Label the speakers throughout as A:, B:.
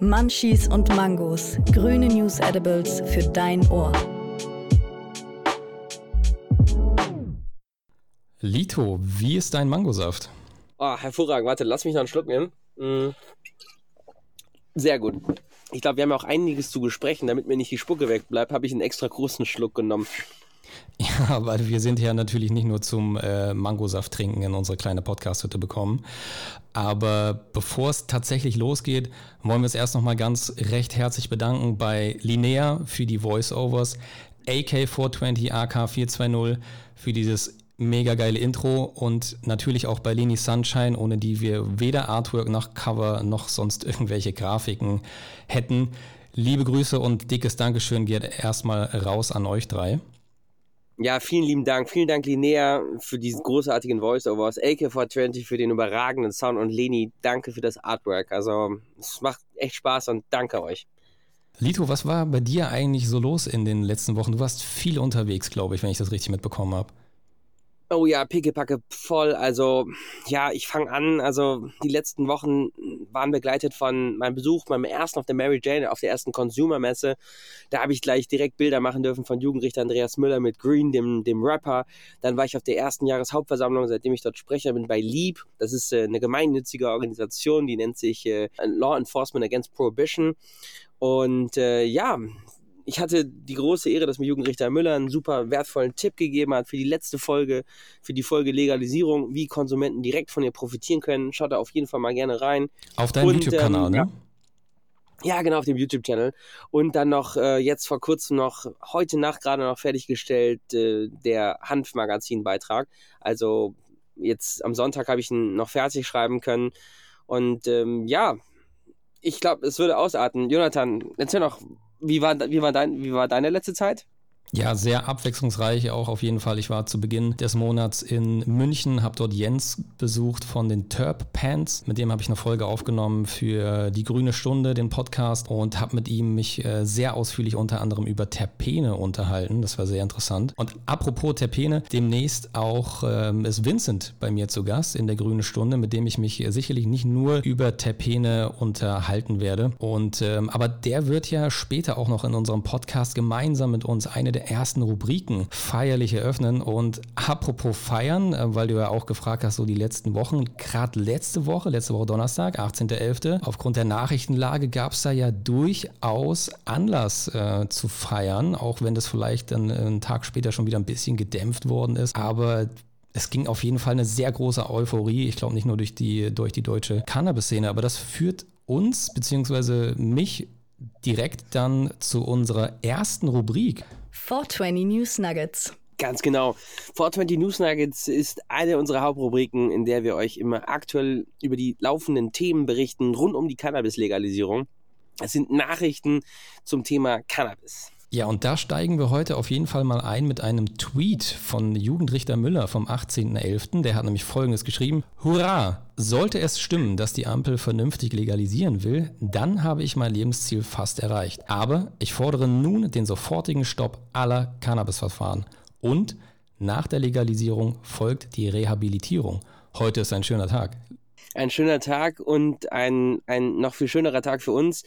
A: Munchies und Mangos. Grüne News Edibles für dein Ohr.
B: Lito, wie ist dein Mangosaft?
C: Oh, hervorragend. Warte, lass mich noch einen Schluck nehmen. Mm. Sehr gut. Ich glaube, wir haben ja auch einiges zu besprechen. Damit mir nicht die Spucke wegbleibt, habe ich einen extra großen Schluck genommen.
B: Ja, weil wir sind ja natürlich nicht nur zum äh, Mangosaft trinken in unsere kleine Podcast-Hütte bekommen. Aber bevor es tatsächlich losgeht, wollen wir es erst nochmal ganz recht herzlich bedanken bei Linnea für die Voiceovers, AK420, AK420 für dieses mega geile Intro und natürlich auch bei Leni Sunshine, ohne die wir weder Artwork noch Cover noch sonst irgendwelche Grafiken hätten. Liebe Grüße und dickes Dankeschön geht erstmal raus an euch drei.
C: Ja, vielen lieben Dank. Vielen Dank, Linnea, für diesen großartigen Voice-Overs. AK420 für den überragenden Sound und Leni, danke für das Artwork. Also, es macht echt Spaß und danke euch.
B: Lito, was war bei dir eigentlich so los in den letzten Wochen? Du warst viel unterwegs, glaube ich, wenn ich das richtig mitbekommen habe.
C: Oh ja, pickepacke voll. Also ja, ich fange an. Also die letzten Wochen waren begleitet von meinem Besuch, meinem ersten auf der Mary Jane, auf der ersten Consumer-Messe. Da habe ich gleich direkt Bilder machen dürfen von Jugendrichter Andreas Müller mit Green, dem, dem Rapper. Dann war ich auf der ersten Jahreshauptversammlung, seitdem ich dort Sprecher bin, bei LEAP. Das ist äh, eine gemeinnützige Organisation, die nennt sich äh, Law Enforcement Against Prohibition. Und äh, ja, ich hatte die große Ehre, dass mir Jugendrichter Müller einen super wertvollen Tipp gegeben hat für die letzte Folge, für die Folge Legalisierung, wie Konsumenten direkt von ihr profitieren können. Schaut da auf jeden Fall mal gerne rein.
B: Auf deinem YouTube-Kanal, ähm, ne?
C: Ja. Ja, genau, auf dem YouTube-Channel. Und dann noch äh, jetzt vor kurzem noch, heute Nacht gerade noch fertiggestellt, äh, der Hanf-Magazin-Beitrag. Also jetzt am Sonntag habe ich ihn noch fertig schreiben können. Und ähm, ja, ich glaube, es würde ausarten. Jonathan, erzähl noch, wie war, wie, war dein, wie war deine letzte Zeit?
B: Ja, sehr abwechslungsreich auch auf jeden Fall. Ich war zu Beginn des Monats in München, habe dort Jens besucht von den Terp Pants. Mit dem habe ich eine Folge aufgenommen für die Grüne Stunde, den Podcast und habe mit ihm mich äh, sehr ausführlich unter anderem über Terpene unterhalten. Das war sehr interessant. Und apropos Terpene, demnächst auch ähm, ist Vincent bei mir zu Gast in der Grüne Stunde, mit dem ich mich sicherlich nicht nur über Terpene unterhalten werde. Und ähm, aber der wird ja später auch noch in unserem Podcast gemeinsam mit uns eine der der ersten Rubriken feierlich eröffnen. Und apropos feiern, äh, weil du ja auch gefragt hast, so die letzten Wochen, gerade letzte Woche, letzte Woche Donnerstag, 18.11., aufgrund der Nachrichtenlage gab es da ja durchaus Anlass äh, zu feiern, auch wenn das vielleicht dann einen Tag später schon wieder ein bisschen gedämpft worden ist. Aber es ging auf jeden Fall eine sehr große Euphorie. Ich glaube nicht nur durch die, durch die deutsche Cannabis-Szene, aber das führt uns bzw. mich direkt dann zu unserer ersten Rubrik.
A: 420 News Nuggets.
C: Ganz genau. 420 News Nuggets ist eine unserer Hauptrubriken, in der wir euch immer aktuell über die laufenden Themen berichten rund um die Cannabis-Legalisierung. Es sind Nachrichten zum Thema Cannabis.
B: Ja, und da steigen wir heute auf jeden Fall mal ein mit einem Tweet von Jugendrichter Müller vom 18.11. Der hat nämlich Folgendes geschrieben. Hurra! Sollte es stimmen, dass die Ampel vernünftig legalisieren will, dann habe ich mein Lebensziel fast erreicht. Aber ich fordere nun den sofortigen Stopp aller Cannabisverfahren. Und nach der Legalisierung folgt die Rehabilitierung. Heute ist ein schöner Tag.
C: Ein schöner Tag und ein, ein noch viel schönerer Tag für uns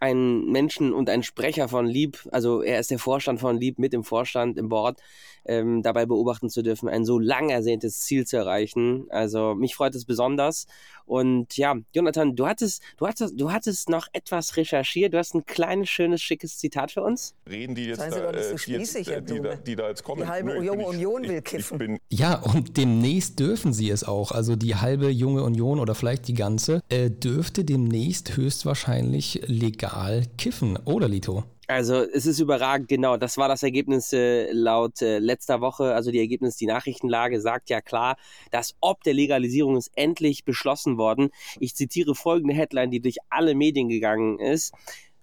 C: ein Menschen und ein Sprecher von Lieb, also er ist der Vorstand von Lieb mit im Vorstand im Board, ähm, dabei beobachten zu dürfen, ein so lang ersehntes Ziel zu erreichen. Also mich freut es besonders. Und ja, Jonathan, du hattest, du hattest, du hattest noch etwas recherchiert. Du hast ein kleines, schönes, schickes Zitat für uns.
D: Reden die jetzt, da,
E: äh, so jetzt äh,
D: die, da, die, da, jetzt kommen?
E: Die halbe Nö, junge ich, Union will kiffen.
B: ja, und demnächst dürfen sie es auch. Also die halbe junge Union oder vielleicht die ganze äh, dürfte demnächst höchstwahrscheinlich legal kiffen, oder Lito?
C: Also es ist überragend, genau. Das war das Ergebnis äh, laut äh, letzter Woche. Also die Ergebnis, die Nachrichtenlage sagt ja klar, das Ob der Legalisierung ist endlich beschlossen worden. Ich zitiere folgende Headline, die durch alle Medien gegangen ist.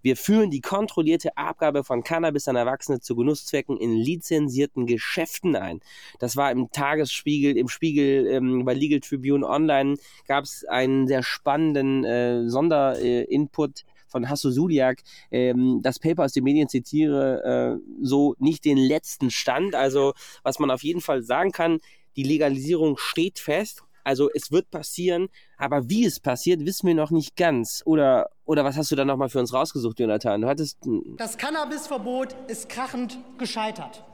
C: Wir führen die kontrollierte Abgabe von Cannabis an Erwachsene zu Genusszwecken in lizenzierten Geschäften ein. Das war im Tagesspiegel, im Spiegel, ähm, bei Legal Tribune Online gab es einen sehr spannenden äh, Sonderinput von Hasso Suliak ähm, das Paper aus den Medien zitiere, äh, so nicht den letzten Stand. Also was man auf jeden Fall sagen kann, die Legalisierung steht fest. Also es wird passieren, aber wie es passiert, wissen wir noch nicht ganz. Oder Oder was hast du da nochmal für uns rausgesucht, Jonathan? Du hattest.
F: Das Cannabisverbot ist krachend gescheitert.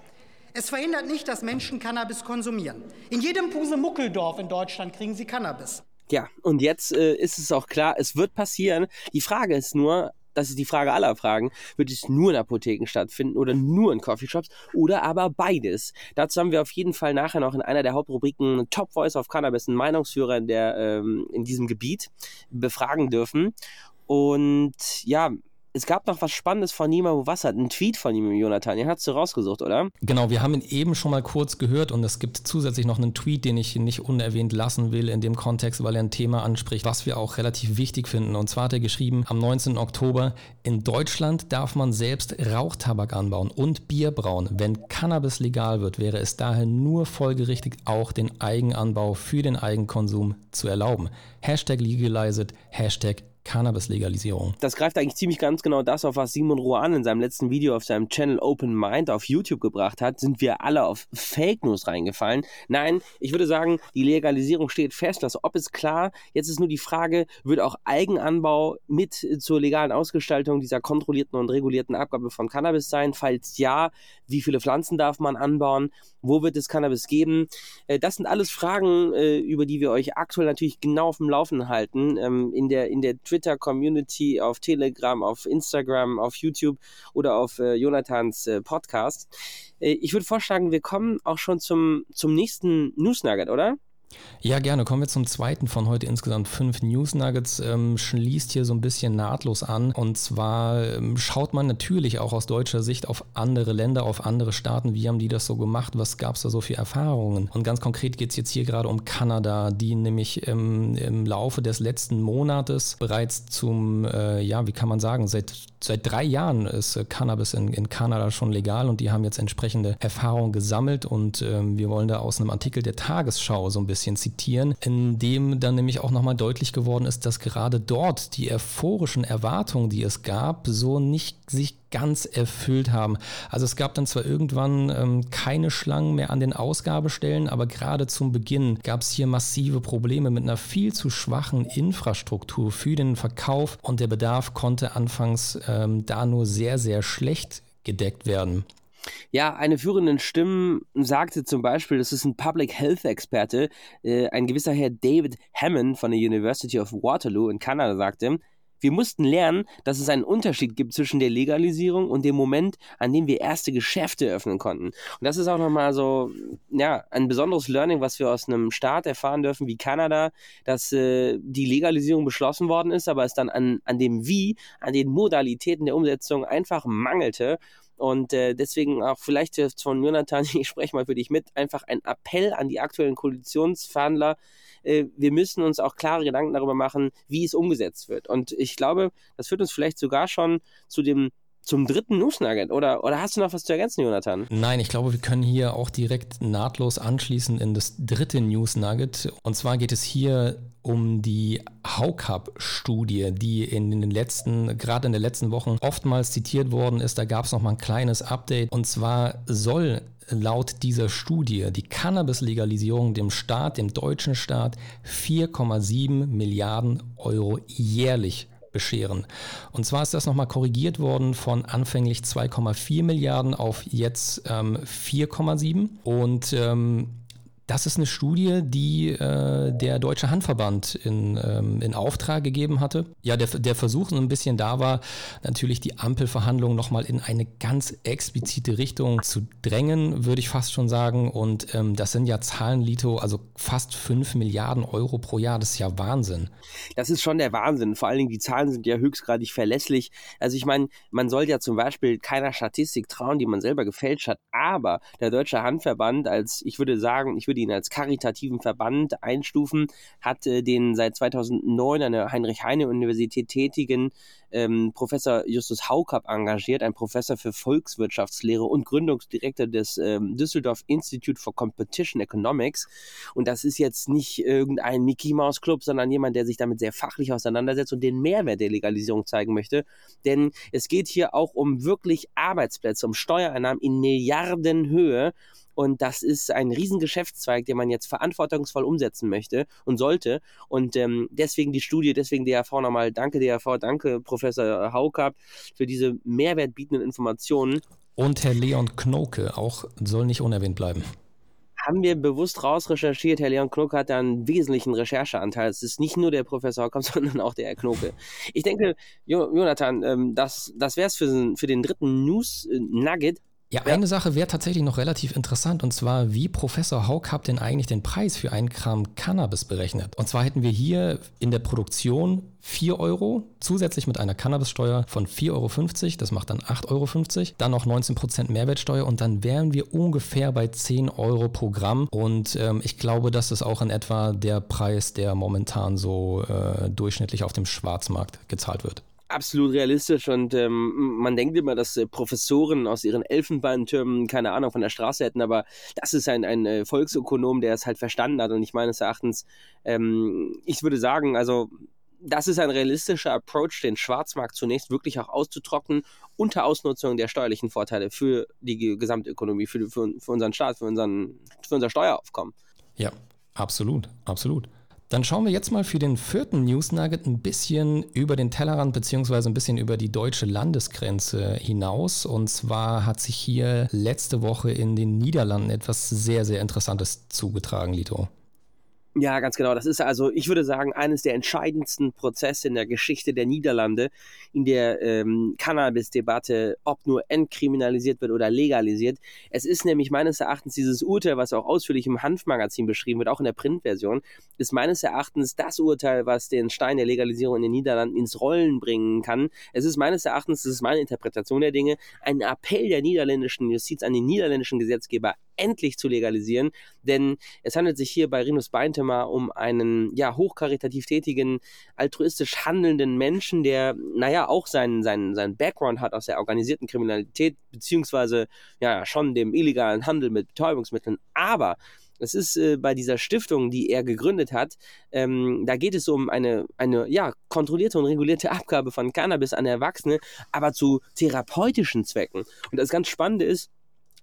F: Es verhindert nicht, dass Menschen Cannabis konsumieren. In jedem Pusemuckeldorf in Deutschland kriegen sie Cannabis.
C: Ja, und jetzt äh, ist es auch klar, es wird passieren. Die Frage ist nur, das ist die Frage aller Fragen, wird es nur in Apotheken stattfinden oder nur in Coffeeshops oder aber beides? Dazu haben wir auf jeden Fall nachher noch in einer der Hauptrubriken Top Voice of Cannabis, einen Meinungsführer in, der, ähm, in diesem Gebiet, befragen dürfen. Und ja, es gab noch was Spannendes von Nima Muwassat, ein Tweet von ihm, Jonathan. Den hast du rausgesucht, oder?
B: Genau, wir haben ihn eben schon mal kurz gehört und es gibt zusätzlich noch einen Tweet, den ich nicht unerwähnt lassen will in dem Kontext, weil er ein Thema anspricht, was wir auch relativ wichtig finden. Und zwar hat er geschrieben am 19. Oktober, in Deutschland darf man selbst Rauchtabak anbauen und Bier brauen. Wenn Cannabis legal wird, wäre es daher nur folgerichtig, auch den Eigenanbau für den Eigenkonsum zu erlauben. Hashtag legalize it, Hashtag Cannabis-Legalisierung.
C: Das greift eigentlich ziemlich ganz genau das auf, was Simon Rohan in seinem letzten Video auf seinem Channel Open Mind auf YouTube gebracht hat. Sind wir alle auf Fake News reingefallen? Nein, ich würde sagen, die Legalisierung steht fest. Das Ob ist klar. Jetzt ist nur die Frage, wird auch Eigenanbau mit zur legalen Ausgestaltung dieser kontrollierten und regulierten Abgabe von Cannabis sein? Falls ja, wie viele Pflanzen darf man anbauen? Wo wird es Cannabis geben? Äh, das sind alles Fragen, äh, über die wir euch aktuell natürlich genau auf dem Laufenden halten. Ähm, in der, in der Twitter-Community, auf Telegram, auf Instagram, auf YouTube oder auf äh, Jonathans äh, Podcast. Äh, ich würde vorschlagen, wir kommen auch schon zum, zum nächsten News Nugget, oder?
B: Ja, gerne. Kommen wir zum zweiten von heute insgesamt fünf News Nuggets. Ähm, schließt hier so ein bisschen nahtlos an. Und zwar ähm, schaut man natürlich auch aus deutscher Sicht auf andere Länder, auf andere Staaten. Wie haben die das so gemacht? Was gab es da so für Erfahrungen? Und ganz konkret geht es jetzt hier gerade um Kanada, die nämlich ähm, im Laufe des letzten Monates bereits zum, äh, ja, wie kann man sagen, seit, seit drei Jahren ist äh, Cannabis in, in Kanada schon legal und die haben jetzt entsprechende Erfahrungen gesammelt. Und ähm, wir wollen da aus einem Artikel der Tagesschau so ein bisschen bisschen zitieren, in dem dann nämlich auch nochmal deutlich geworden ist, dass gerade dort die euphorischen Erwartungen, die es gab, so nicht sich ganz erfüllt haben. Also es gab dann zwar irgendwann ähm, keine Schlangen mehr an den Ausgabestellen, aber gerade zum Beginn gab es hier massive Probleme mit einer viel zu schwachen Infrastruktur für den Verkauf und der Bedarf konnte anfangs ähm, da nur sehr, sehr schlecht gedeckt werden.
C: Ja, eine führenden Stimme sagte zum Beispiel, das ist ein Public Health Experte, äh, ein gewisser Herr David Hammond von der University of Waterloo in Kanada sagte, wir mussten lernen, dass es einen Unterschied gibt zwischen der Legalisierung und dem Moment, an dem wir erste Geschäfte öffnen konnten. Und das ist auch nochmal so, ja, ein besonderes Learning, was wir aus einem Staat erfahren dürfen wie Kanada, dass äh, die Legalisierung beschlossen worden ist, aber es dann an, an dem Wie, an den Modalitäten der Umsetzung einfach mangelte. Und äh, deswegen auch vielleicht von Jonathan, ich spreche mal für dich mit, einfach ein Appell an die aktuellen Koalitionsverhandler. Äh, wir müssen uns auch klare Gedanken darüber machen, wie es umgesetzt wird. Und ich glaube, das führt uns vielleicht sogar schon zu dem zum dritten News Nugget. Oder, oder hast du noch was zu ergänzen, Jonathan?
B: Nein, ich glaube, wir können hier auch direkt nahtlos anschließen in das dritte News Nugget. Und zwar geht es hier um die Haukap-Studie, die in den letzten, gerade in den letzten Wochen oftmals zitiert worden ist. Da gab es noch mal ein kleines Update. Und zwar soll laut dieser Studie die Cannabis-Legalisierung dem Staat, dem deutschen Staat, 4,7 Milliarden Euro jährlich bescheren. Und zwar ist das nochmal korrigiert worden von anfänglich 2,4 Milliarden auf jetzt ähm, 4,7. Und ähm, das ist eine Studie, die äh, der Deutsche Handverband in, ähm, in Auftrag gegeben hatte. Ja, der, der Versuch ein bisschen da war, natürlich die Ampelverhandlungen nochmal in eine ganz explizite Richtung zu drängen, würde ich fast schon sagen. Und ähm, das sind ja Zahlen, Lito, also fast 5 Milliarden Euro pro Jahr. Das ist ja Wahnsinn.
C: Das ist schon der Wahnsinn. Vor allen Dingen, die Zahlen sind ja höchstgradig verlässlich. Also ich meine, man soll ja zum Beispiel keiner Statistik trauen, die man selber gefälscht hat. Aber der Deutsche Handverband als, ich würde sagen, ich würde ihn als karitativen Verband einstufen, hat äh, den seit 2009 an der Heinrich-Heine-Universität tätigen ähm, Professor Justus Haukap engagiert, ein Professor für Volkswirtschaftslehre und Gründungsdirektor des ähm, Düsseldorf Institute for Competition Economics. Und das ist jetzt nicht irgendein Mickey Mouse Club, sondern jemand, der sich damit sehr fachlich auseinandersetzt und den Mehrwert der Legalisierung zeigen möchte. Denn es geht hier auch um wirklich Arbeitsplätze, um Steuereinnahmen in Milliardenhöhe Und das ist ein Riesengeschäftszweig, den man jetzt verantwortungsvoll umsetzen möchte und sollte. Und ähm, deswegen die Studie, deswegen DRV nochmal, danke DRV, danke Professor Haukap für diese mehrwertbietenden Informationen.
B: Und Herr Leon Knoke auch soll nicht unerwähnt bleiben
C: haben wir bewusst rausrecherchiert. Herr Leon Knoke hat da einen wesentlichen Rechercheanteil. Es ist nicht nur der Professor Hockam, sondern auch der Herr Knoke. Ich denke, Jonathan, ähm, das, das wäre es für, für den dritten News-Nugget.
B: Ja, eine Sache wäre tatsächlich noch relativ interessant und zwar, wie Professor Hauk denn eigentlich den Preis für ein Gramm Cannabis berechnet. Und zwar hätten wir hier in der Produktion 4 Euro, zusätzlich mit einer Cannabissteuer von 4,50 Euro, das macht dann 8,50 Euro, dann noch 19% Mehrwertsteuer und dann wären wir ungefähr bei 10 Euro pro Gramm. Und ähm, ich glaube, das ist auch in etwa der Preis, der momentan so äh, durchschnittlich auf dem Schwarzmarkt gezahlt wird
C: absolut realistisch und ähm, man denkt immer, dass äh, Professoren aus ihren Elfenbeintürmen keine Ahnung von der Straße hätten, aber das ist ein, ein äh, Volksökonom, der es halt verstanden hat und ich meines Erachtens, ähm, ich würde sagen, also das ist ein realistischer Approach, den Schwarzmarkt zunächst wirklich auch auszutrocknen, unter Ausnutzung der steuerlichen Vorteile für die Gesamtökonomie, für, für, für unseren Staat, für, unseren, für unser Steueraufkommen.
B: Ja, absolut, absolut. Dann schauen wir jetzt mal für den vierten News Nugget ein bisschen über den Tellerrand beziehungsweise ein bisschen über die deutsche Landesgrenze hinaus. Und zwar hat sich hier letzte Woche in den Niederlanden etwas sehr, sehr Interessantes zugetragen, Lito.
C: Ja, ganz genau. Das ist also, ich würde sagen, eines der entscheidendsten Prozesse in der Geschichte der Niederlande, in der ähm, Cannabis-Debatte, ob nur entkriminalisiert wird oder legalisiert. Es ist nämlich meines Erachtens dieses Urteil, was auch ausführlich im Hanfmagazin beschrieben wird, auch in der Printversion, ist meines Erachtens das Urteil, was den Stein der Legalisierung in den Niederlanden ins Rollen bringen kann. Es ist meines Erachtens, das ist meine Interpretation der Dinge, ein Appell der niederländischen Justiz an den niederländischen Gesetzgeber, endlich zu legalisieren, denn es handelt sich hier bei Rinus Beintemer um einen ja hochkaritativ tätigen, altruistisch handelnden Menschen, der naja auch seinen, seinen, seinen Background hat aus der organisierten Kriminalität beziehungsweise ja schon dem illegalen Handel mit Betäubungsmitteln, aber es ist äh, bei dieser Stiftung, die er gegründet hat, ähm, da geht es um eine, eine ja, kontrollierte und regulierte Abgabe von Cannabis an Erwachsene, aber zu therapeutischen Zwecken. Und das ganz Spannende ist,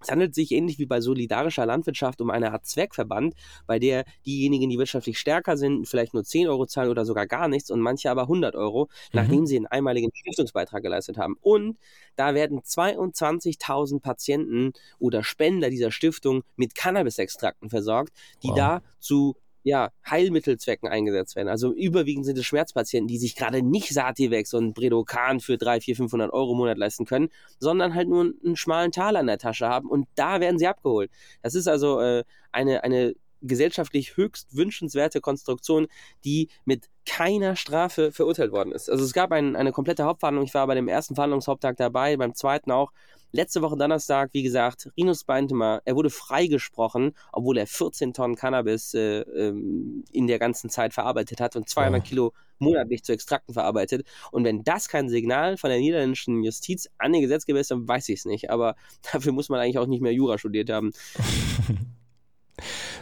C: es handelt sich ähnlich wie bei solidarischer Landwirtschaft um eine Art Zweckverband, bei der diejenigen, die wirtschaftlich stärker sind, vielleicht nur 10 Euro zahlen oder sogar gar nichts und manche aber 100 Euro, mhm. nachdem sie einen einmaligen Stiftungsbeitrag geleistet haben. Und da werden 22.000 Patienten oder Spender dieser Stiftung mit Cannabisextrakten versorgt, die wow. da zu ja, Heilmittelzwecken eingesetzt werden. Also überwiegend sind es Schmerzpatienten, die sich gerade nicht Sativex und Bredokan für 3, 4, 500 Euro im Monat leisten können, sondern halt nur einen schmalen Taler in der Tasche haben und da werden sie abgeholt. Das ist also äh, eine, eine gesellschaftlich höchst wünschenswerte Konstruktion, die mit keiner Strafe verurteilt worden ist. Also es gab ein, eine komplette Hauptverhandlung. Ich war bei dem ersten Verhandlungshaupttag dabei, beim zweiten auch. Letzte Woche Donnerstag, wie gesagt, Rinus Beintemer, er wurde freigesprochen, obwohl er 14 Tonnen Cannabis äh, ähm, in der ganzen Zeit verarbeitet hat und 200 ja. Kilo monatlich zu Extrakten verarbeitet. Und wenn das kein Signal von der niederländischen Justiz an den Gesetzgeber ist, dann weiß ich es nicht. Aber dafür muss man eigentlich auch nicht mehr Jura studiert haben.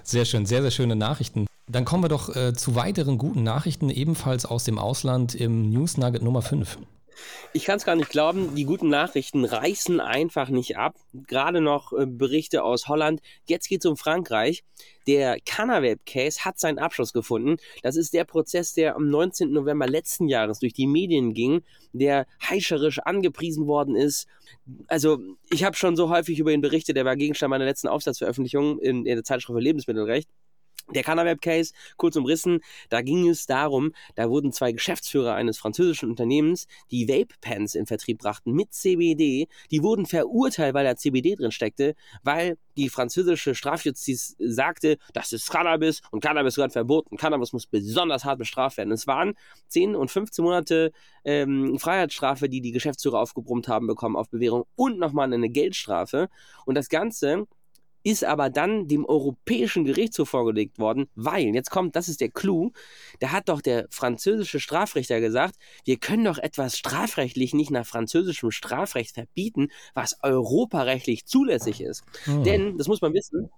B: Sehr schön, sehr, sehr schöne Nachrichten. Dann kommen wir doch äh, zu weiteren guten Nachrichten, ebenfalls aus dem Ausland im News Nugget Nummer 5.
C: Ich kann es gar nicht glauben, die guten Nachrichten reißen einfach nicht ab. Gerade noch äh, Berichte aus Holland. Jetzt geht es um Frankreich. Der Cannaweb-Case hat seinen Abschluss gefunden. Das ist der Prozess, der am 19. November letzten Jahres durch die Medien ging, der heischerisch angepriesen worden ist. Also, ich habe schon so häufig über ihn berichtet, der war Gegenstand meiner letzten Aufsatzveröffentlichung in, in der Zeitschrift für Lebensmittelrecht. Der Canaweb-Case, kurz umrissen, da ging es darum, da wurden zwei Geschäftsführer eines französischen Unternehmens, die Vape-Pens in Vertrieb brachten mit CBD, die wurden verurteilt, weil da CBD drin steckte, weil die französische Strafjustiz sagte, das ist Cannabis und Cannabis gehört verboten. Cannabis muss besonders hart bestraft werden. Es waren 10 und 15 Monate ähm, Freiheitsstrafe, die die Geschäftsführer aufgebrummt haben bekommen auf Bewährung und nochmal eine Geldstrafe. Und das Ganze ist aber dann dem Europäischen Gerichtshof vorgelegt worden, weil, jetzt kommt, das ist der Clou, da hat doch der französische Strafrichter gesagt, wir können doch etwas strafrechtlich nicht nach französischem Strafrecht verbieten, was europarechtlich zulässig ist. Hm. Denn, das muss man wissen,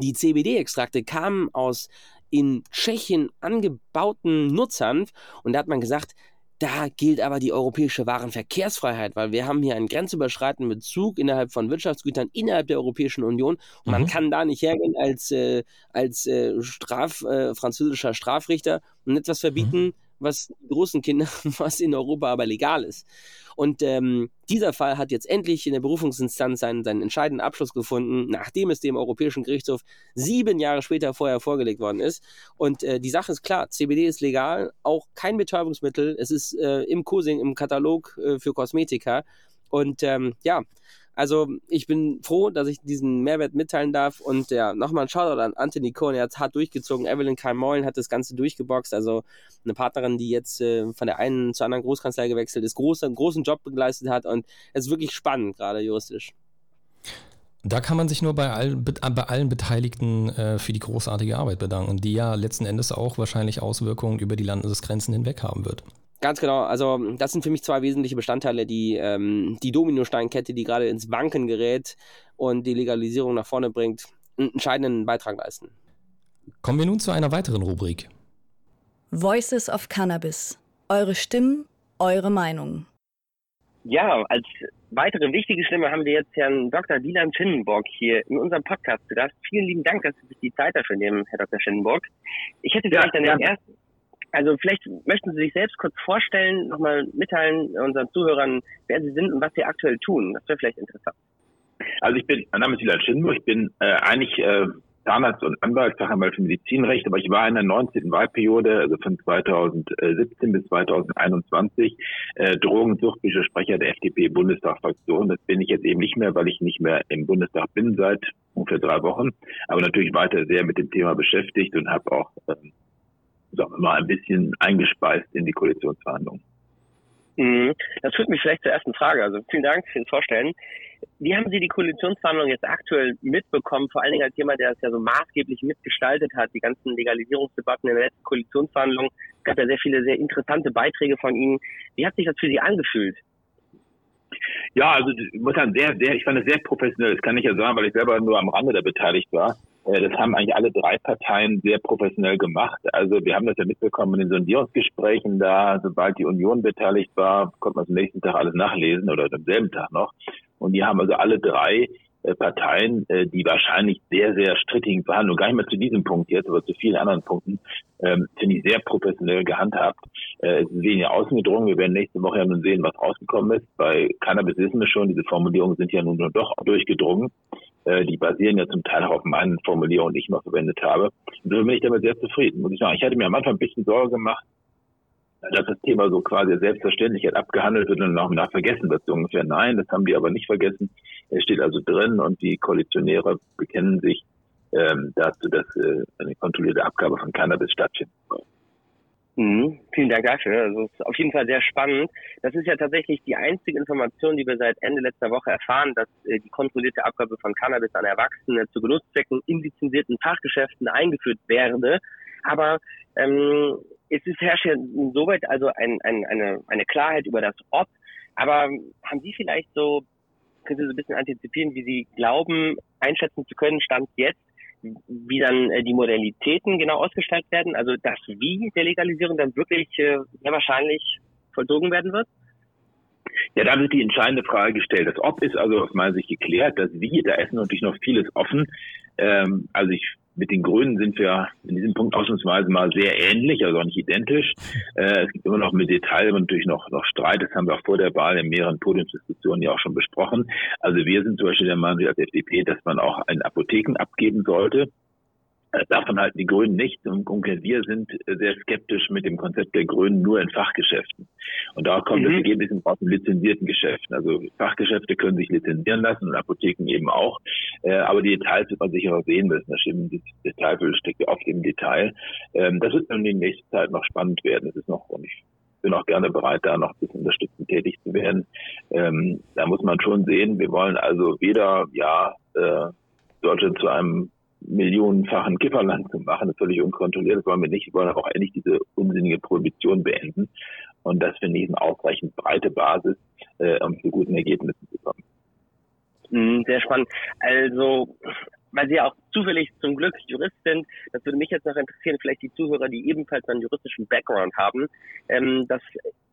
C: die CBD-Extrakte kamen aus in Tschechien angebauten Nutzhanf und da hat man gesagt, Da gilt aber die europäische Warenverkehrsfreiheit, weil wir haben hier einen grenzüberschreitenden Bezug innerhalb von Wirtschaftsgütern innerhalb der Europäischen Union. Und man mhm. kann da nicht hergehen als, äh, als äh, Straf, äh, französischer Strafrichter und etwas verbieten, mhm. Was großen Kindern, was in Europa aber legal ist. Und ähm, dieser Fall hat jetzt endlich in der Berufungsinstanz seinen, seinen entscheidenden Abschluss gefunden, nachdem es dem Europäischen Gerichtshof sieben Jahre später vorher vorgelegt worden ist. Und äh, die Sache ist klar, CBD ist legal, auch kein Betäubungsmittel. Es ist äh, im Coursing, im Katalog äh, für Kosmetika. Und ähm, ja, also ich bin froh, dass ich diesen Mehrwert mitteilen darf und ja, nochmal ein Shoutout an Anthony Cohen, er hat hart durchgezogen. Evelyn Kalmolen hat das Ganze durchgeboxt, also eine Partnerin, die jetzt äh, von der einen zur anderen Großkanzlei gewechselt ist, groß, einen großen Job geleistet hat und es ist wirklich spannend, gerade juristisch.
B: Da kann man sich nur bei, all, bei allen Beteiligten äh, für die großartige Arbeit bedanken, die ja letzten Endes auch wahrscheinlich Auswirkungen über die Landesgrenzen hinweg haben wird.
C: Ganz genau. Also das sind für mich zwei wesentliche Bestandteile, die ähm, die Dominosteinkette, die gerade ins Wanken gerät und die Legalisierung nach vorne bringt, einen entscheidenden Beitrag leisten.
B: Kommen wir nun zu einer weiteren Rubrik.
A: Voices of Cannabis. Eure Stimmen, eure Meinungen.
G: Ja, als weitere wichtige Stimme haben wir jetzt Herrn Dr. Dylan Schinnenborg hier in unserem Podcast zu Gast. Vielen lieben Dank, dass Sie sich die Zeit dafür nehmen, Herr Dr. Schinnenborg. Ich hätte vielleicht ja, dann ja. den ersten also vielleicht möchten Sie sich selbst kurz vorstellen, nochmal mitteilen unseren Zuhörern, wer Sie sind und was Sie aktuell tun. Das wäre vielleicht interessant.
H: Also ich bin, mein Name ist Julian Schindburg, ich bin äh, eigentlich äh, Zahnarzt und Anwalt, Fachanwalt für Medizinrecht, aber ich war in der 19. Wahlperiode, also von 2017 bis 2021, äh, Drogensuchtbücher Sprecher der FDP-Bundestagsfraktion. Das bin ich jetzt eben nicht mehr, weil ich nicht mehr im Bundestag bin seit ungefähr drei Wochen, aber natürlich weiter sehr mit dem Thema beschäftigt und habe auch ähm, sagen wir mal, ein bisschen eingespeist in die Koalitionsverhandlungen.
G: Mhm. Das führt mich vielleicht zur ersten Frage. Also vielen Dank fürs Vorstellen. Wie haben Sie die Koalitionsverhandlungen jetzt aktuell mitbekommen? Vor allen Dingen als jemand, der es ja so maßgeblich mitgestaltet hat, die ganzen Legalisierungsdebatten in der letzten Koalitionsverhandlung. Es gab ja sehr viele sehr interessante Beiträge von Ihnen. Wie hat sich das für Sie angefühlt?
H: Ja, also ich muss sagen, sehr, sehr, ich fand es sehr professionell. Das kann ich ja sagen, weil ich selber nur am Rande da beteiligt war. Äh, das haben eigentlich alle drei Parteien sehr professionell gemacht. Also wir haben das ja mitbekommen in den Sondierungsgesprächen da, sobald die Union beteiligt war, konnte man am nächsten Tag alles nachlesen oder am selben Tag noch. Und die haben also alle drei äh, Parteien, äh, die wahrscheinlich sehr, sehr strittigen Verhandlungen, gar nicht mehr zu diesem Punkt jetzt, aber zu vielen anderen Punkten, ähm, finde ich sehr professionell gehandhabt. Äh, es ist weniger außen gedrungen. Wir werden nächste Woche ja nun sehen, was rausgekommen ist. Bei Cannabis wissen wir schon, diese Formulierungen sind ja nun doch durchgedrungen. Äh, die basieren ja zum Teil auch auf meinen Formulierungen, die ich mal verwendet habe. Und so bin ich damit sehr zufrieden, muss ich sagen. Ich hatte mir am Anfang ein bisschen Sorge gemacht, dass das Thema so quasi selbstverständlich abgehandelt wird und nach vergessen wird. So ungefähr nein, das haben die aber nicht vergessen. Es steht also drin und die Koalitionäre bekennen sich ähm, dazu, dass äh, eine kontrollierte Abgabe von Cannabis stattfinden soll.
G: Mhm, vielen Dank dafür. Also ist auf jeden Fall sehr spannend. Das ist ja tatsächlich die einzige Information, die wir seit Ende letzter Woche erfahren, dass äh, die kontrollierte Abgabe von Cannabis an Erwachsene zu Genusszwecken in lizenzierten Fachgeschäften eingeführt werde. Aber ähm, es ist herrscht ja insoweit also ein, ein, eine, eine Klarheit über das Ob. Aber haben Sie vielleicht so, können Sie so ein bisschen antizipieren, wie Sie glauben, einschätzen zu können, Stand jetzt, wie dann äh, die Modalitäten genau ausgestaltet werden, also das Wie der Legalisierung dann wirklich äh, sehr wahrscheinlich vollzogen werden wird?
H: Ja, da wird die entscheidende Frage gestellt. Das Ob ist also aus meiner Sicht geklärt. Das Wie, da ist natürlich noch vieles offen. Ähm, also ich mit den Grünen sind wir in diesem Punkt ausnahmsweise mal sehr ähnlich, also auch nicht identisch. Äh, es gibt immer noch mit Detail natürlich noch, noch Streit. Das haben wir auch vor der Wahl in mehreren Podiumsdiskussionen ja auch schon besprochen. Also wir sind zum Beispiel der Meinung als FDP, dass man auch ein Apotheken abgeben sollte. Davon halten die Grünen nichts und wir sind sehr skeptisch mit dem Konzept der Grünen nur in Fachgeschäften. Und da kommt mhm. das Ergebnis aus den lizenzierten Geschäften. Also Fachgeschäfte können sich lizenzieren lassen und Apotheken eben auch. Äh, aber die Details wird man sicher auch sehen müssen. Das stimmt, das Detail steckt ja oft im Detail. Ähm, das wird in der nächsten Zeit noch spannend werden. Es ist noch, und ich bin auch gerne bereit, da noch ein bisschen unterstützend tätig zu werden. Ähm, da muss man schon sehen, wir wollen also weder, ja, äh, Deutschland zu einem millionenfachen Kifferland zu machen, völlig unkontrolliert, das wollen wir nicht. Wir wollen auch endlich diese unsinnige Prohibition beenden. Und das finde ich eine ausreichend breite Basis, äh, um zu guten Ergebnissen zu kommen.
G: Mhm, sehr spannend. Also, weil Sie ja auch zufällig zum Glück Jurist sind, das würde mich jetzt noch interessieren, vielleicht die Zuhörer, die ebenfalls einen juristischen Background haben. Ähm, das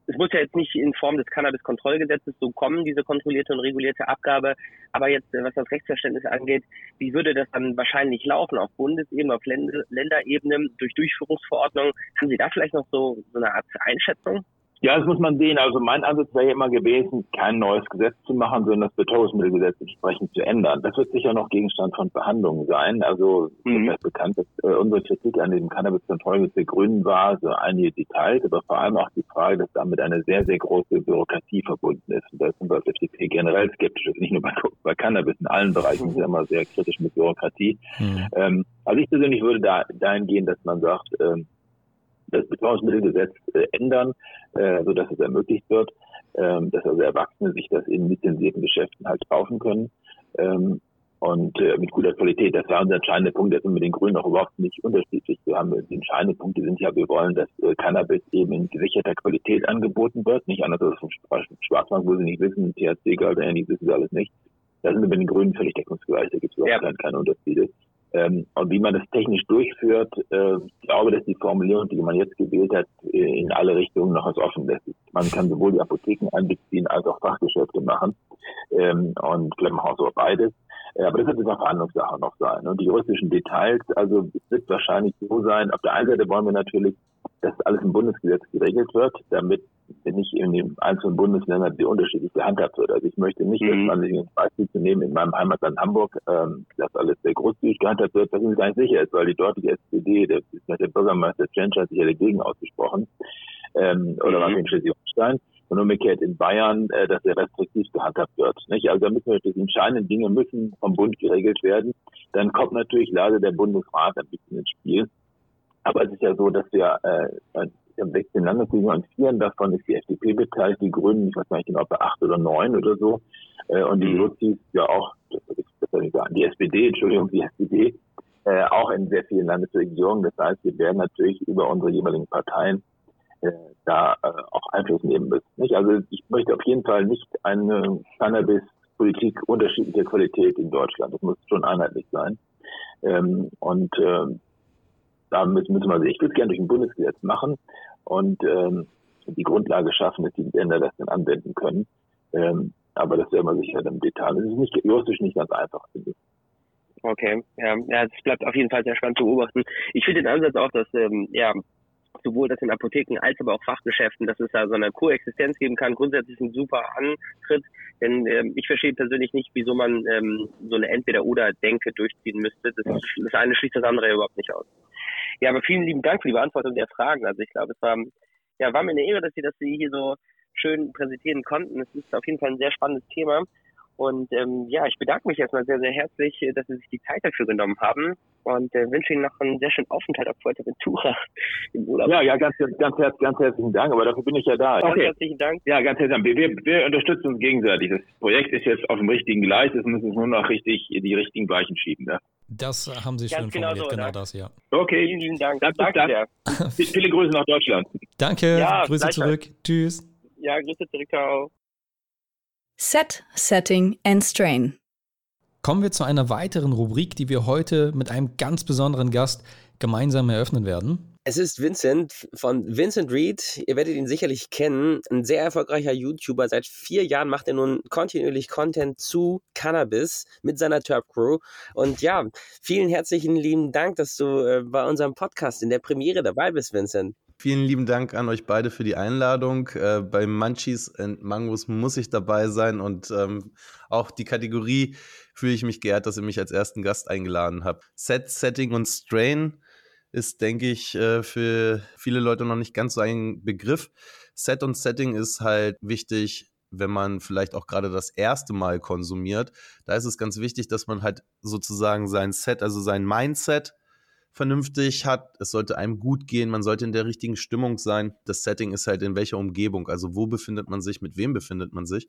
G: es muss ja jetzt nicht in Form des Cannabis-Kontrollgesetzes so kommen, diese kontrollierte und regulierte Abgabe. Aber jetzt, äh, was das Rechtsverständnis angeht, wie würde das dann wahrscheinlich laufen auf Bundesebene, auf Länderebene durch Durchführungsverordnungen? Haben Sie da vielleicht noch so, so eine Art Einschätzung?
H: Ja, das muss man sehen. Also mein Ansatz wäre ja immer gewesen, kein neues Gesetz zu machen, sondern das Betäubungsmittelgesetz entsprechend zu ändern. Das wird sicher noch Gegenstand von Verhandlungen sein. Also mhm. ist bekannt, dass äh, unsere Kritik an dem Cannabis-Kontrollgesetz der Grünen war, so einige Details, aber vor allem auch die Frage, dass damit eine sehr, sehr große Bürokratie verbunden ist. Und da sind wir als FDP generell skeptisch, also nicht nur bei, bei Cannabis, in allen Bereichen mhm. sind wir immer sehr kritisch mit Bürokratie. Mhm. Ähm, also ich persönlich würde da dahin gehen, dass man sagt, ähm, das Betreuungsmittelgesetz äh, ändern, äh, so dass es ermöglicht wird, ähm, dass also Erwachsene sich das in lizenzierten Geschäften halt kaufen können. Ähm, und äh, mit guter Qualität. Das war unser entscheidender Punkt, der sind mit den Grünen auch überhaupt nicht unterschiedlich. Wir haben die entscheidenden Punkte sind ja, wir wollen, dass äh, Cannabis eben in gesicherter Qualität angeboten wird, nicht anders als vom Schwarzmarkt, wo sie nicht wissen, THC-Gehalt, ähnliches wissen sie alles nicht. Da sind wir mit den Grünen völlig deckungsgleich, da gibt es überhaupt ja. keine Unterschiede. Ähm, und wie man das technisch durchführt, äh, ich glaube, dass die Formulierung, die man jetzt gewählt hat, äh, in alle Richtungen noch was offen lässt. Man kann sowohl die Apotheken einbeziehen als auch Fachgeschäfte machen ähm, und Klemmenhaus auch beides. Aber das wird jetzt eine Verhandlungssache noch sein. Und die juristischen Details, also es wird wahrscheinlich so sein, auf der einen Seite wollen wir natürlich, dass alles im Bundesgesetz geregelt wird, damit nicht in den einzelnen Bundesländern die unterschiedlich gehandhabt wird. Also ich möchte nicht, dass mhm. man sich ein Beispiel zu nehmen in meinem Heimatland Hamburg, ähm, dass alles sehr großzügig gehandhabt wird, was mir gar nicht sicher ist, weil die dortige SPD, der, der Bürgermeister Tschensch hat sich ja dagegen ausgesprochen, ähm, oder mhm. was in Schleswig-Holstein und umgekehrt in Bayern, äh, dass er restriktiv gehandhabt wird. Nicht? Also da müssen wir, die entscheidenden Dinge müssen vom Bund geregelt werden. Dann kommt natürlich leider der Bundesrat ein bisschen ins Spiel. Aber es ist ja so, dass wir äh, haben 16 Landesregierungen und vier davon ist die FDP beteiligt, die Grünen, ich weiß nicht genau, bei acht oder neun oder so. Äh, und die mhm. Luzis ja auch, das soll ich sagen, die SPD, Entschuldigung, die SPD, äh, auch in sehr vielen Landesregierungen. Das heißt, wir werden natürlich über unsere jeweiligen Parteien äh, da äh, auch Einfluss nehmen müssen. Nicht? Also ich möchte auf jeden Fall nicht eine Cannabis-Politik unterschiedlicher Qualität in Deutschland. Das muss schon einheitlich sein. Ähm, und äh, da müssen, müssen wir, ich würde es gerne durch ein Bundesgesetz machen und ähm, die Grundlage schaffen, dass die Länder das dann anwenden können. Ähm, aber das werden wir sicher im Detail. Das ist nicht juristisch nicht ganz einfach, finde ich.
G: Okay, ja, ja, es bleibt auf jeden Fall sehr spannend zu beobachten. Ich finde den Ansatz auch, dass ähm, ja sowohl das in Apotheken als aber auch Fachgeschäften, dass es da so eine Koexistenz geben kann, grundsätzlich ein super Antritt. Denn ähm, ich verstehe persönlich nicht, wieso man ähm, so eine Entweder-Oder-Denke durchziehen müsste. Das, das eine schließt das andere überhaupt nicht aus. Ja, aber vielen lieben Dank für die Beantwortung der Fragen. Also ich glaube, es war, ja, war mir eine Ehre, dass Sie, Sie hier so schön präsentieren konnten. Es ist auf jeden Fall ein sehr spannendes Thema. Und ähm, ja, ich bedanke mich erstmal sehr, sehr herzlich, dass Sie sich die Zeit dafür genommen haben und äh, wünsche Ihnen noch einen sehr schönen Aufenthalt auf Fuerteventura
H: im Urlaub. Ja, ja, ganz, ganz, ganz, ganz herzlichen Dank, aber dafür bin ich ja da.
G: Ganz okay. herzlichen Dank.
H: Ja, ganz herzlichen Dank. Wir, wir unterstützen uns gegenseitig. Das Projekt ist jetzt auf dem richtigen Gleis, es müssen nur noch richtig die richtigen Weichen schieben. Ne?
B: Das haben Sie ganz schön genau formuliert, so, genau das, ja.
H: Okay, vielen lieben Dank. Danke, Danke sehr. Viele Grüße nach Deutschland.
B: Danke, ja, Grüße zurück. Tschüss.
G: Ja, Grüße zurück, ciao.
A: Set, Setting and Strain.
B: Kommen wir zu einer weiteren Rubrik, die wir heute mit einem ganz besonderen Gast gemeinsam eröffnen werden.
C: Es ist Vincent von Vincent Reed. Ihr werdet ihn sicherlich kennen. Ein sehr erfolgreicher YouTuber. Seit vier Jahren macht er nun kontinuierlich Content zu Cannabis mit seiner Terp Crew. Und ja, vielen herzlichen lieben Dank, dass du äh, bei unserem Podcast in der Premiere dabei bist, Vincent.
I: Vielen lieben Dank an euch beide für die Einladung. Äh, bei Munchies and Mangos muss ich dabei sein und ähm, auch die Kategorie fühle ich mich geehrt, dass ihr mich als ersten Gast eingeladen habt. Set, Setting und Strain ist, denke ich, äh, für viele Leute noch nicht ganz so ein Begriff. Set und Setting ist halt wichtig, wenn man vielleicht auch gerade das erste Mal konsumiert. Da ist es ganz wichtig, dass man halt sozusagen sein Set, also sein Mindset vernünftig hat. Es sollte einem gut gehen, man sollte in der richtigen Stimmung sein. Das Setting ist halt in welcher Umgebung, also wo befindet man sich, mit wem befindet man sich.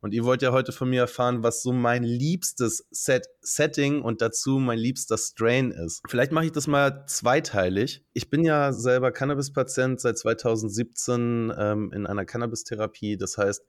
I: Und ihr wollt ja heute von mir erfahren, was so mein liebstes Set Setting und dazu mein liebster Strain ist. Vielleicht mache ich das mal zweiteilig. Ich bin ja selber Cannabis-Patient seit 2017 ähm, in einer Cannabis-Therapie. Das heißt,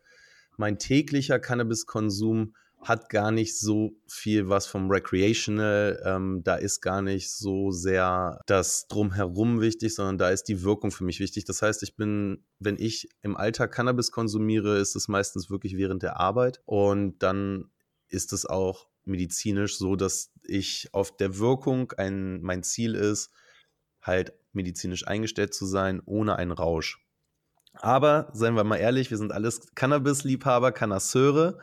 I: mein täglicher Cannabiskonsum hat gar nicht so viel was vom Recreational. Ähm, da ist gar nicht so sehr das Drumherum wichtig, sondern da ist die Wirkung für mich wichtig. Das heißt, ich bin, wenn ich im Alltag Cannabis konsumiere, ist es meistens wirklich während der Arbeit. Und dann ist es auch medizinisch so, dass ich auf der Wirkung ein, mein Ziel ist, halt medizinisch eingestellt zu sein, ohne einen Rausch. Aber seien wir mal ehrlich, wir sind alles Cannabis-Liebhaber, Cannasseure.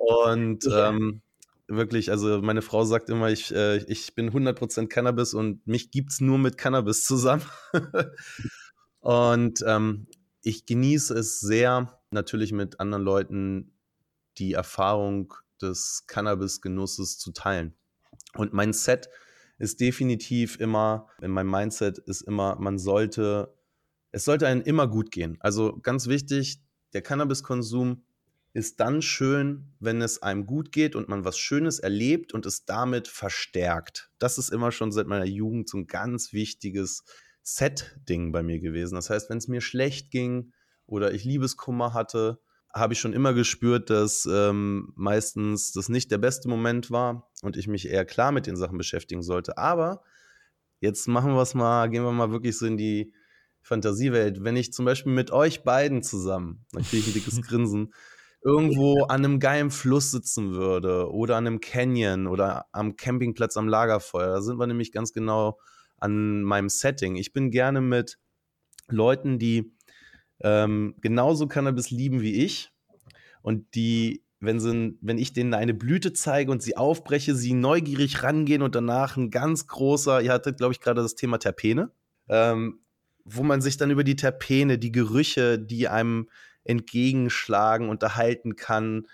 I: Und ähm, wirklich, also meine Frau sagt immer, ich, äh, ich bin 100% Cannabis und mich gibt es nur mit Cannabis zusammen. und ähm, ich genieße es sehr, natürlich mit anderen Leuten die Erfahrung des Cannabis-Genusses zu teilen. Und mein Set ist definitiv immer, in meinem Mindset ist immer, man sollte, es sollte einem immer gut gehen. Also ganz wichtig, der Cannabiskonsum ist dann schön, wenn es einem gut geht und man was Schönes erlebt und es damit verstärkt. Das ist immer schon seit meiner Jugend so ein ganz wichtiges Set-Ding bei mir gewesen. Das heißt, wenn es mir schlecht ging oder ich Liebeskummer hatte, habe ich schon immer gespürt, dass ähm, meistens das nicht der beste Moment war und ich mich eher klar mit den Sachen beschäftigen sollte. Aber jetzt machen wir es mal, gehen wir mal wirklich so in die Fantasiewelt. Wenn ich zum Beispiel mit euch beiden zusammen, dann kriege ich ein dickes Grinsen, irgendwo an einem geilen Fluss sitzen würde oder an einem Canyon oder am Campingplatz am Lagerfeuer. Da sind wir nämlich ganz genau an meinem Setting. Ich bin gerne mit Leuten, die ähm, genauso Cannabis lieben wie ich und die, wenn, sie, wenn ich denen eine Blüte zeige und sie aufbreche, sie neugierig rangehen und danach ein ganz großer, ihr hattet, glaube ich, gerade das Thema Terpene, ähm, wo man sich dann über die Terpene, die Gerüche, die einem entgegenschlagen, unterhalten kann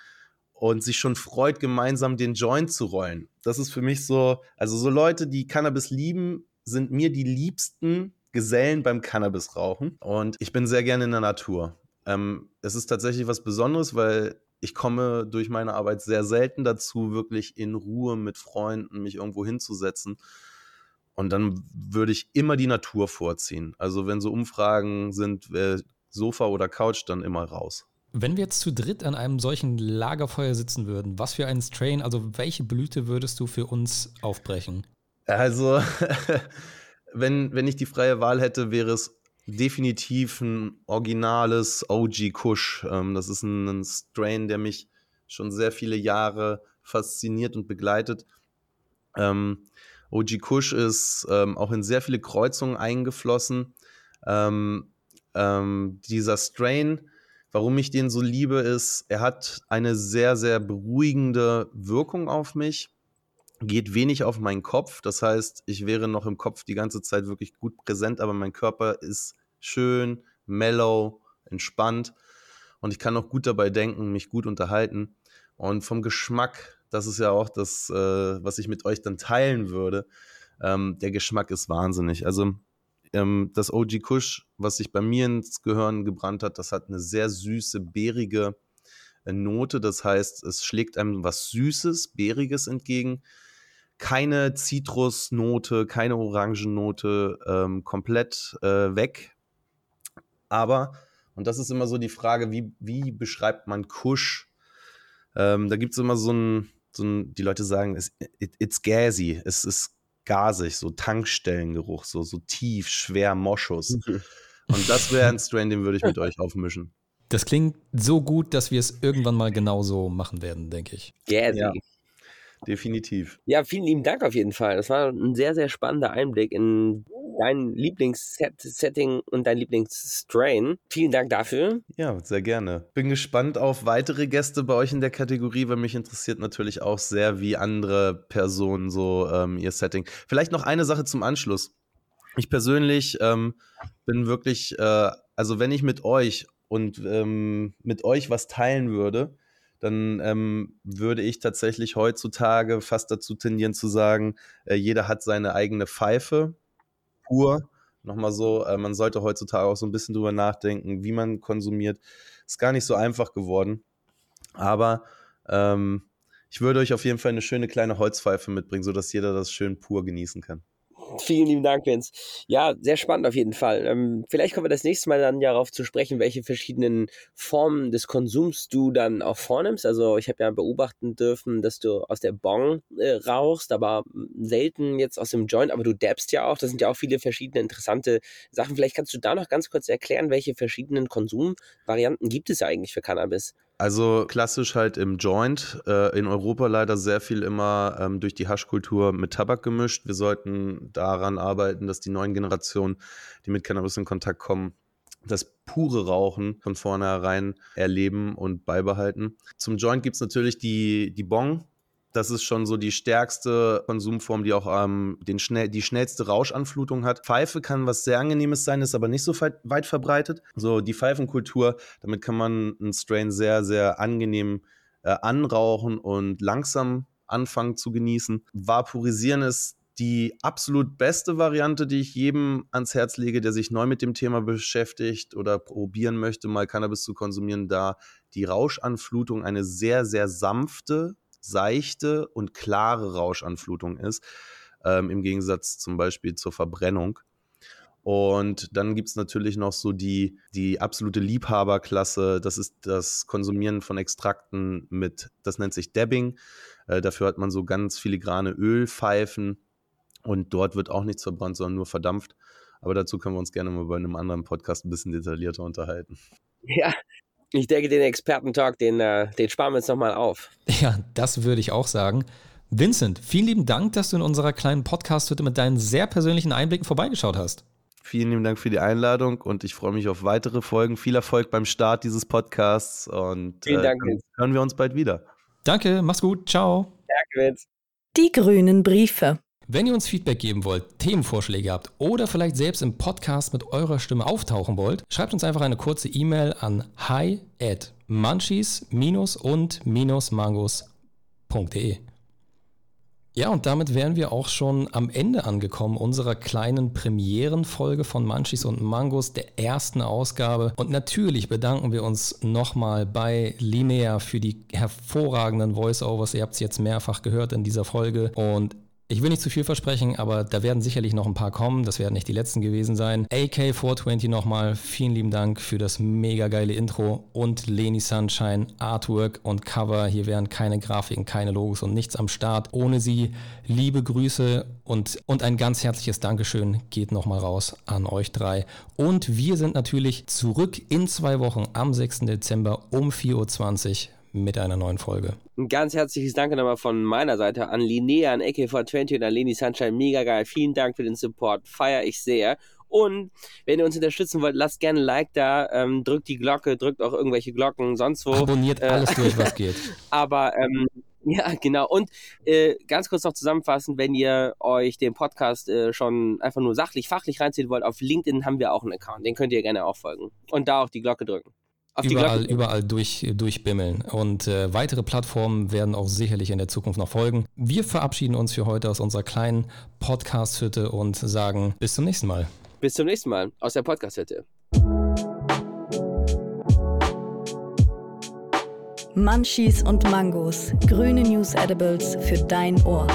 I: und sich schon freut, gemeinsam den Joint zu rollen. Das ist für mich so, also so Leute, die Cannabis lieben, sind mir die liebsten Gesellen beim Cannabis-Rauchen. Und ich bin sehr gerne in der Natur. Ähm, es ist tatsächlich was Besonderes, weil ich komme durch meine Arbeit sehr selten dazu, wirklich in Ruhe mit Freunden mich irgendwo hinzusetzen. Und dann würde ich immer die Natur vorziehen. Also wenn so Umfragen sind, Sofa oder Couch, dann immer raus.
B: Wenn wir jetzt zu dritt an einem solchen Lagerfeuer sitzen würden, was für einen Strain, also welche Blüte würdest du für uns aufbrechen?
I: Also, wenn, wenn ich die freie Wahl hätte, wäre es definitiv ein originales OG Kush. Ähm, das ist ein, ein, Strain, der mich schon sehr viele Jahre fasziniert und begleitet. Ähm, OG Kush ist ähm, auch in sehr viele Kreuzungen eingeflossen. Ähm, ähm, dieser Strain, warum ich den so liebe, ist, er hat eine sehr, sehr beruhigende Wirkung auf mich, geht wenig auf meinen Kopf. Das heißt, ich wäre noch im Kopf die ganze Zeit wirklich gut präsent, aber mein Körper ist schön, mellow, entspannt und ich kann auch gut dabei denken, mich gut unterhalten. Und vom Geschmack, das ist ja auch das, äh, was ich mit euch dann teilen würde. Ähm, der Geschmack ist wahnsinnig. Also ähm, das OG Kush, was sich bei mir ins Gehirn gebrannt hat, das hat eine sehr süße, beerige äh, Note. Das heißt, es schlägt einem was Süßes, Beeriges entgegen. Keine Zitrusnote, keine Orangennote, ähm, komplett äh, weg. Aber, und das ist immer so die Frage, wie, wie beschreibt man Kush? Ähm, da gibt es immer so ein, so ein, die Leute sagen, it's, it's gassy, es ist gasig, so Tankstellengeruch, so, so tief, schwer Moschus. Und das wäre ein Strain, den würde ich mit euch aufmischen.
B: Das klingt so gut, dass wir es irgendwann mal genauso machen werden, denke ich.
C: Gasy.
I: Ja. Definitiv.
C: Ja, vielen lieben Dank auf jeden Fall. Das war ein sehr, sehr spannender Einblick in dein Lieblingssetting und dein Lieblingsstrain. Vielen Dank dafür.
I: Ja, sehr gerne. Bin gespannt auf weitere Gäste bei euch in der Kategorie, weil mich interessiert natürlich auch sehr, wie andere Personen so ähm, ihr Setting. Vielleicht noch eine Sache zum Anschluss. Ich persönlich ähm, bin wirklich, äh, also wenn ich mit euch und ähm, mit euch was teilen würde, dann ähm, würde ich tatsächlich heutzutage fast dazu tendieren zu sagen, äh, jeder hat seine eigene Pfeife, pur. Nochmal so, äh, man sollte heutzutage auch so ein bisschen drüber nachdenken, wie man konsumiert. Ist gar nicht so einfach geworden. Aber ähm, ich würde euch auf jeden Fall eine schöne kleine Holzpfeife mitbringen, sodass jeder das schön pur genießen kann.
C: Vielen lieben Dank, Vince. Ja, sehr spannend auf jeden Fall. Ähm, vielleicht kommen wir das nächste Mal dann ja darauf zu sprechen, welche verschiedenen Formen des Konsums du dann auch vornimmst. Also ich habe ja beobachten dürfen, dass du aus der Bong äh, rauchst, aber selten jetzt aus dem Joint, aber du dabbst ja auch. Das sind ja auch viele verschiedene interessante Sachen. Vielleicht kannst du da noch ganz kurz erklären, welche verschiedenen Konsumvarianten gibt es eigentlich für Cannabis?
I: Also klassisch halt im Joint, äh, in Europa leider sehr viel immer ähm, durch die Haschkultur mit Tabak gemischt. Wir sollten daran arbeiten, dass die neuen Generationen, die mit Cannabis in Kontakt kommen, das pure Rauchen von vornherein erleben und beibehalten. Zum Joint gibt es natürlich die, die Bong, das ist schon so die stärkste Konsumform, die auch ähm, den schnell, die schnellste Rauschanflutung hat. Pfeife kann was sehr Angenehmes sein, ist aber nicht so weit, verbreitet. So die Pfeifenkultur, damit kann man einen Strain sehr, sehr angenehm äh, anrauchen und langsam anfangen zu genießen. Vaporisieren ist die absolut beste Variante, die ich jedem ans Herz lege, der sich neu mit dem Thema beschäftigt oder probieren möchte, mal Cannabis zu konsumieren, da die Rauschanflutung eine sehr, sehr sanfte seichte und klare Rauschanflutung ist, ähm, im Gegensatz zum Beispiel zur Verbrennung. Und dann gibt es natürlich noch so die, die absolute Liebhaberklasse. Das ist das Konsumieren von Extrakten mit, das nennt sich Dabbing. Äh, dafür hat man so ganz filigrane Ölpfeifen und dort wird auch nichts verbrannt, sondern nur verdampft. Aber dazu können wir uns gerne mal bei einem anderen Podcast ein bisschen detaillierter unterhalten.
C: Ja, ich denke, den Experten-Talk, den, äh, den sparen wir jetzt nochmal auf.
B: Ja, das würde ich auch sagen. Vincent, vielen lieben Dank, dass du in unserer kleinen Podcast-Hütte mit deinen sehr persönlichen Einblicken vorbeigeschaut hast.
I: Vielen lieben Dank für die Einladung und ich freue mich auf weitere Folgen. Viel Erfolg beim Start dieses Podcasts und
C: Vielen Dank,
I: äh, hören wir uns bald wieder.
B: Danke, mach's gut, ciao.
C: Danke, Vince.
A: Die grünen Briefe.
B: Wenn ihr uns Feedback geben wollt, Themenvorschläge habt oder vielleicht selbst im Podcast mit eurer Stimme auftauchen wollt, schreibt uns einfach eine kurze E-Mail an hi at munchies-und-mangos.de. Ja, und damit wären wir auch schon am Ende angekommen unserer kleinen Premierenfolge von Munchies und Mangos, der ersten Ausgabe. Und natürlich bedanken wir uns nochmal bei Linnea für die hervorragenden Voiceovers. Ihr habt es jetzt mehrfach gehört in dieser Folge. Und ich will nicht zu viel versprechen, aber da werden sicherlich noch ein paar kommen. Das werden nicht die letzten gewesen sein. AK420 nochmal, vielen lieben Dank für das mega geile Intro und Leni Sunshine, Artwork und Cover. Hier wären keine Grafiken, keine Logos und nichts am Start. Ohne sie liebe Grüße und, und ein ganz herzliches Dankeschön geht nochmal raus an euch drei. Und wir sind natürlich zurück in zwei Wochen am 6. Dezember um 4.20 Uhr mit einer neuen Folge.
C: Ein ganz herzliches Danke nochmal von meiner Seite an Linnea, an AK420 und an Leni Sunshine. Mega geil. Vielen Dank für den Support. Feier ich sehr. Und wenn ihr uns unterstützen wollt, lasst gerne ein Like da, ähm, drückt die Glocke, drückt auch irgendwelche Glocken, sonst wo.
B: Abonniert äh, alles durch, was geht.
C: Aber ähm, ja, genau. Und äh, ganz kurz noch zusammenfassen, wenn ihr euch den Podcast äh, schon einfach nur sachlich, fachlich reinziehen wollt, auf LinkedIn haben wir auch einen Account. Den könnt ihr gerne auch folgen. Und da auch die Glocke drücken
B: überall, überall durch, durchbimmeln. Und äh, weitere Plattformen werden auch sicherlich in der Zukunft noch folgen. Wir verabschieden uns für heute aus unserer kleinen Podcast-Hütte und sagen bis zum nächsten Mal.
C: Bis zum nächsten Mal aus der Podcast-Hütte.
A: Munchies und Mangos. Grüne News Edibles für dein Ohr.